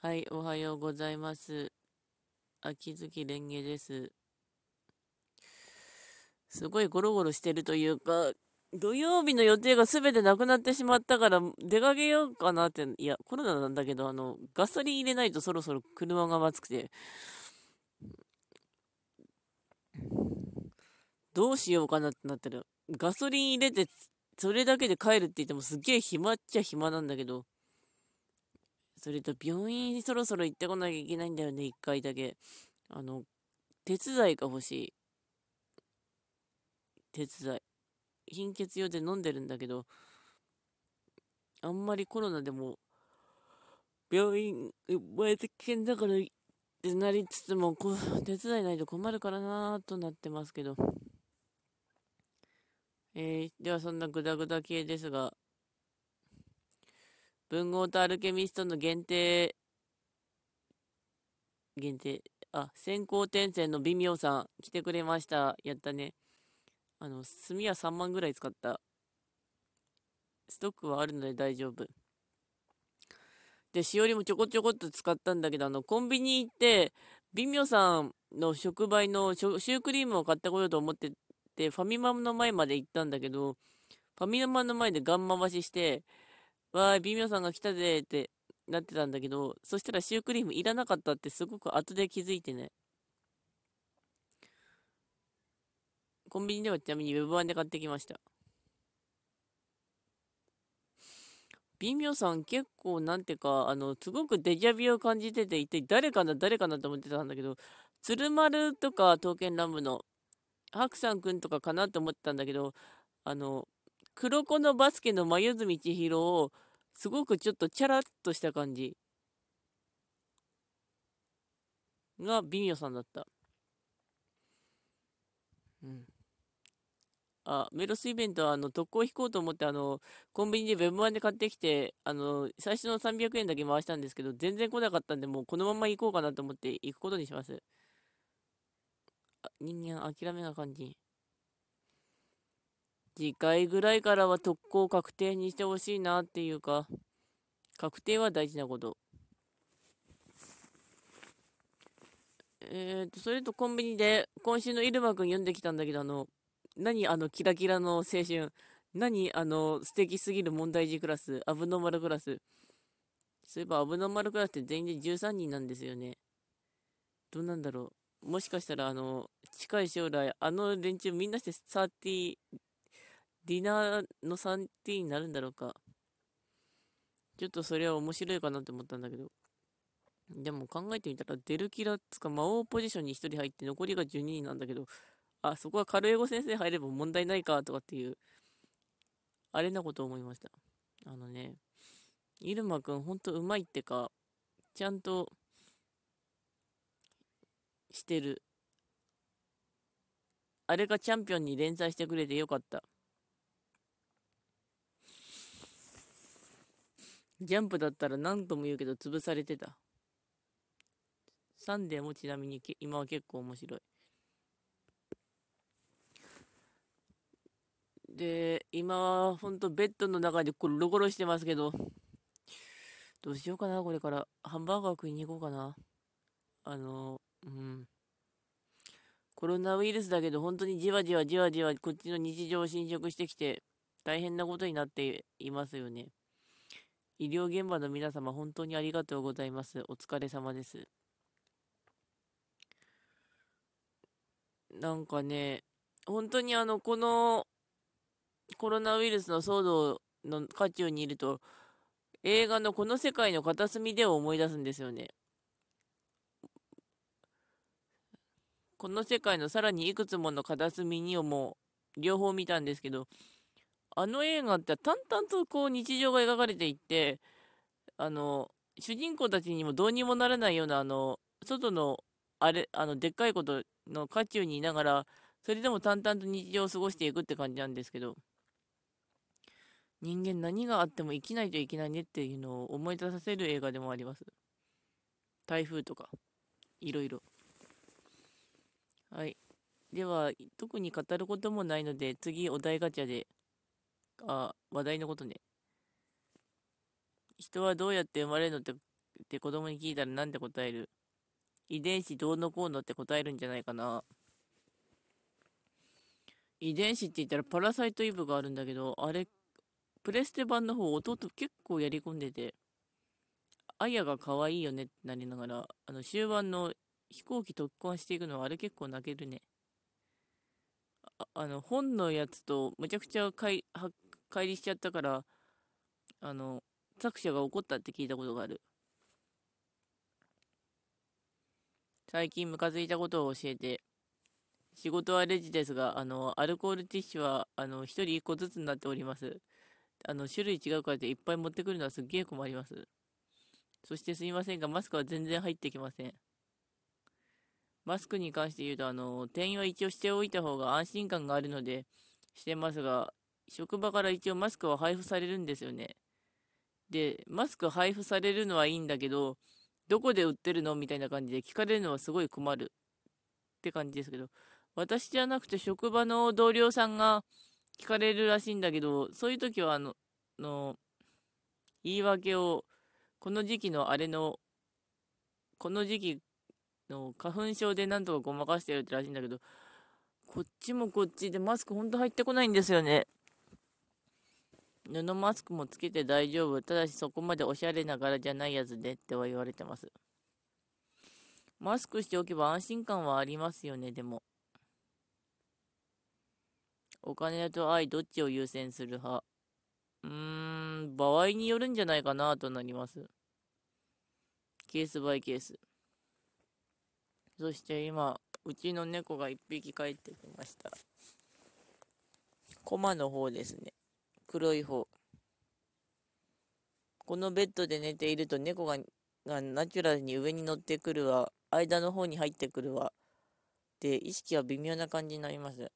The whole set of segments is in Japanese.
はい、おはようございます。秋月蓮華です。すごいゴロゴロしてるというか、土曜日の予定が全てなくなってしまったから出かけようかなって、いや、コロナなんだけど、あの、ガソリン入れないとそろそろ車が熱くて、どうしようかなってなってる。ガソリン入れて、それだけで帰るって言ってもすっげえ暇っちゃ暇なんだけど、それと病院にそろそろ行ってこなきゃいけないんだよね、一回だけ。あの、手伝いが欲しい。手伝い。貧血用で飲んでるんだけど、あんまりコロナでも、病院、前危険だからってなりつつも、こう、手伝いないと困るからなぁとなってますけど。えー、ではそんなグダグダ系ですが、文豪とアルケミストの限定、限定、あ、先行転戦の微妙さん、来てくれました。やったね。あの、炭は3万ぐらい使った。ストックはあるので大丈夫。で、しおりもちょこちょこっと使ったんだけど、あの、コンビニ行って、微妙さんの触媒のシュークリームを買ってこようと思ってて、ファミマの前まで行ったんだけど、ファミマの前でガン回しして、わーい、微妙さんが来たぜってなってたんだけど、そしたらシュークリームいらなかったってすごく後で気づいてね。コンビニではちなみにウェブ版で買ってきました。微妙さん結構なんていうか、あの、すごくデジャビを感じてて、一体誰かな、誰かなと思ってたんだけど、鶴丸とか刀剣乱舞の白さんくんとかかなと思ってたんだけど、あの、黒子のバスケの眉住千尋を、すごくちょっとチャラッとした感じが微妙さんだった。うん。あ、メロスイベントは、あの、特攻引こうと思って、あの、コンビニでウェブ版で買ってきて、あの、最初の300円だけ回したんですけど、全然来なかったんで、もうこのまま行こうかなと思って行くことにします。人間諦めな感じ。次回ぐらいからは特攻確定にしてほしいなっていうか、確定は大事なこと。えーと、それとコンビニで今週の入間くん読んできたんだけど、あの、何あのキラキラの青春。何あの素敵すぎる問題児クラス。アブノーマルクラス。そういえばアブノーマルクラスって全員で13人なんですよね。どうなんだろう。もしかしたらあの、近い将来、あの連中みんなして30、ディナーの 3T になるんだろうか。ちょっとそれは面白いかなって思ったんだけど。でも考えてみたら、デルキラっつか魔王ポジションに1人入って残りが12人なんだけど、あ、そこはカルエゴ先生入れば問題ないかとかっていう、あれなこと思いました。あのね、イルマくんほんとうまいってか、ちゃんとしてる。あれがチャンピオンに連載してくれてよかった。ジャンプだったら何とも言うけど潰されてた。サンデーもちなみに今は結構面白い。で、今はほんとベッドの中でゴロゴロしてますけど、どうしようかな、これから。ハンバーガー食いに行こうかな。あの、うん。コロナウイルスだけど、本当にじわじわじわじわこっちの日常を侵食してきて、大変なことになっていますよね。医療現場の皆様、本当にありがとうございます。お疲れ様です。なんかね、本当にあの、このコロナウイルスの騒動の渦中にいると、映画のこの世界の片隅でを思い出すんですよね。この世界のさらにいくつもの片隅にをもう両方見たんですけど、あの映画って淡々とこう日常が描かれていって、あの、主人公たちにもどうにもならないような、あの、外の、あれ、あの、でっかいことの渦中にいながら、それでも淡々と日常を過ごしていくって感じなんですけど、人間何があっても生きないといけないねっていうのを思い出させる映画でもあります。台風とか、いろいろ。はい。では、特に語ることもないので、次、お題ガチャであ、話題のことね。人はどうやって生まれるのってって子供に聞いたらなんて答える遺伝子どうのこうのって答えるんじゃないかな。遺伝子って言ったらパラサイトイブがあるんだけど、あれ、プレステ版の方、弟結構やり込んでて、アヤが可愛いよねってなりながら、あの終盤の飛行機特訓していくのはあれ結構泣けるね。ああの本のやつとむちゃくちゃ乖離しちゃったから、あの、作者が怒ったって聞いたことがある。最近ムカついたことを教えて、仕事はレジですが、あの、アルコールティッシュは、あの、1人1個ずつになっております。あの、種類違うからっていっぱい持ってくるのはすっげえ困ります。そしてすいませんが、マスクは全然入ってきません。マスクに関して言うと、あの、店員は一応しておいた方が安心感があるので、してますが、職場から一応マスクは配布されるんですよね。で、マスク配布されるのはいいんだけど、どこで売ってるのみたいな感じで聞かれるのはすごい困るって感じですけど、私じゃなくて職場の同僚さんが聞かれるらしいんだけど、そういう時は、あの、の言い訳を、この時期のあれの、この時期の花粉症でなんとかごまかしてるってらしいんだけど、こっちもこっちでマスクほんと入ってこないんですよね。布マスクもつけて大丈夫。ただしそこまでおしゃれな柄じゃないやつでっては言われてます。マスクしておけば安心感はありますよね、でも。お金と愛、どっちを優先する派？うーん、場合によるんじゃないかなとなります。ケースバイケース。そして今、うちの猫が1匹帰ってきました。コマの方ですね。黒い方。このベッドで寝ていると猫ががナチュラルに上に乗ってくるわ、間の方に入ってくるわ。で、意識は微妙な感じになります。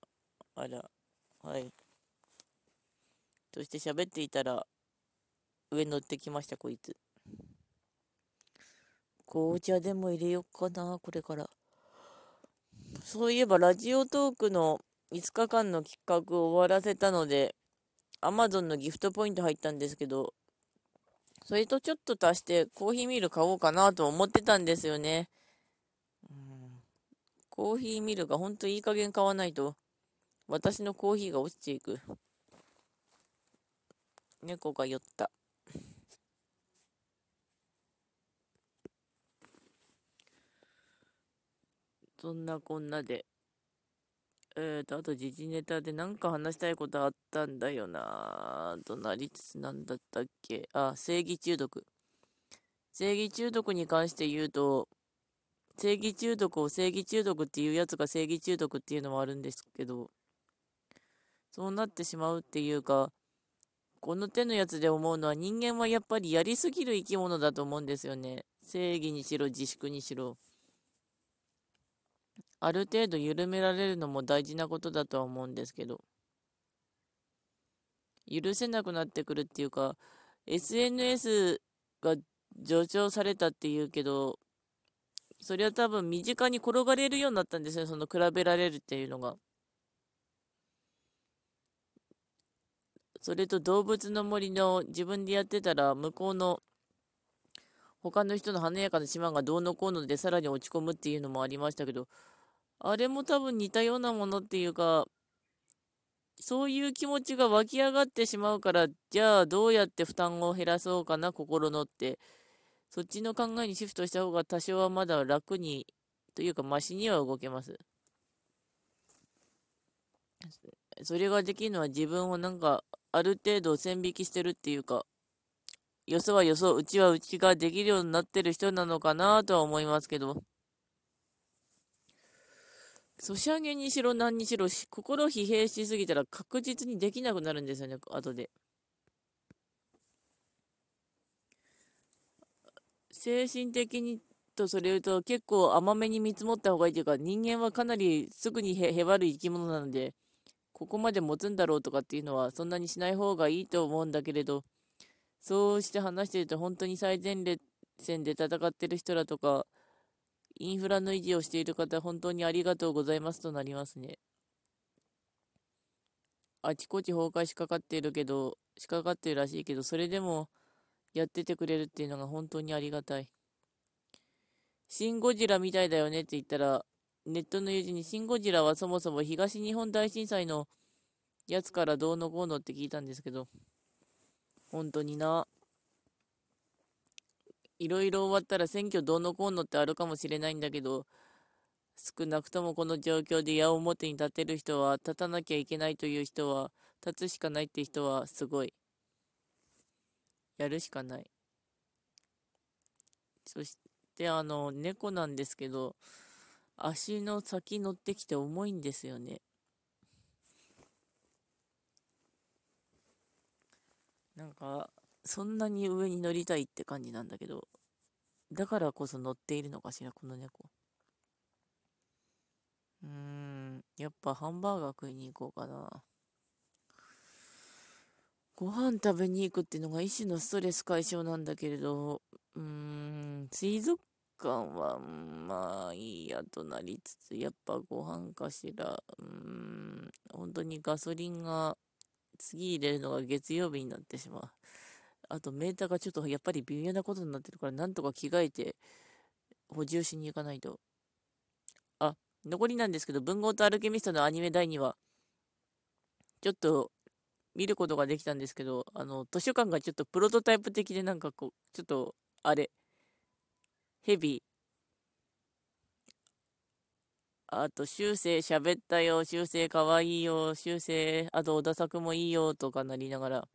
あら、はい。そして喋っていたら、上乗ってきました、こいつ。紅茶でも入れよっかな、これから。そういえば、ラジオトークの5日間の企画を終わらせたので、アマゾンのギフトポイント入ったんですけど、それとちょっと足してコーヒーミル買おうかなと思ってたんですよね。うん、コーヒーミルがほんといい加減買わないと、私のコーヒーが落ちていく。猫が寄った。そんなこんなで、えーと、あと時事ネタで何か話したいことあったんだよなとなりつつなんだったっけ？あ、正義中毒。正義中毒に関して言うと、正義中毒を正義中毒っていうやつが正義中毒っていうのもあるんですけど、そうなってしまうっていうか、この手のやつで思うのは人間はやっぱりやりすぎる生き物だと思うんですよね。正義にしろ自粛にしろ。ある程度緩められるのも大事なことだとは思うんですけど、許せなくなってくるっていうか、SNS が助長されたっていうけど、それは多分身近に転がれるようになったんですよ、その比べられるっていうのが。それと動物の森の自分でやってたら向こうの他の人の華やかな島がどうのこうのでさらに落ち込むっていうのもありましたけど、あれも多分似たようなものっていうか、そういう気持ちが湧き上がってしまうから、じゃあどうやって負担を減らそうかな、心のって。そっちの考えにシフトした方が多少はまだ楽に、というかマシには動けます。それができるのは自分をなんか、ある程度線引きしてるっていうか、よそはよそ、うちはうちができるようになってる人なのかなとは思いますけど。ソシャゲにしろ何にしろ、心疲弊しすぎたら確実にできなくなるんですよね、後で。精神的にとそれ言うと結構甘めに見積もった方がいいというか、人間はかなりすぐにへへばる生き物なので、ここまで持つんだろうとかっていうのはそんなにしない方がいいと思うんだけれど、そうして話してると本当に最前線で戦ってる人らとか、インフラの維持をしている方、本当にありがとうございますとなりますね。あちこち崩壊しかかっているけど、しかかってるらしいけど、それでも、やっててくれるっていうのが本当にありがたい。シン・ゴジラみたいだよねって言ったら、ネットの友人にシン・ゴジラはそもそも東日本大震災のやつからどうのこうのって聞いたんですけど、本当にな。いろいろ終わったら選挙どうのこうのってあるかもしれないんだけど、少なくともこの状況で矢面に立てる人は、立たなきゃいけないという人は、立つしかないって人はすごい。やるしかない。そして、あの、猫なんですけど、足の先乗ってきて重いんですよね。なんか、そんなに上に乗りたいって感じなんだけど、だからこそ乗っているのかしら、この猫。うーん、やっぱハンバーガー食いに行こうかな。ご飯食べに行くっていうのが一種のストレス解消なんだけれど、うーん、水族館は、まあいいやとなりつつ、やっぱご飯かしら、うーん、本当にガソリンが次入れるのが月曜日になってしまう。あとメーターがちょっとやっぱり微妙なことになってるから、なんとか着替えて補充しに行かないと。あ、残りなんですけど、文豪とアルケミストのアニメ第2話、ちょっと見ることができたんですけど、あの、図書館がちょっとプロトタイプ的でなんかこう、ちょっと、あれ、ヘビー。あと、修正喋ったよ、修正かわいいよ、修正、あと、小田作もいいよ、とかなりながら、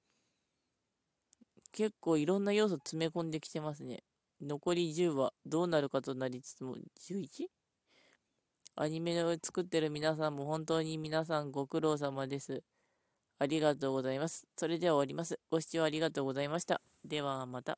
結構いろんな要素詰め込んできてますね。残り10話、どうなるかとなりつつも、11? アニメを作ってる皆さんも本当に皆さんご苦労様です。ありがとうございます。それでは終わります。ご視聴ありがとうございました。ではまた。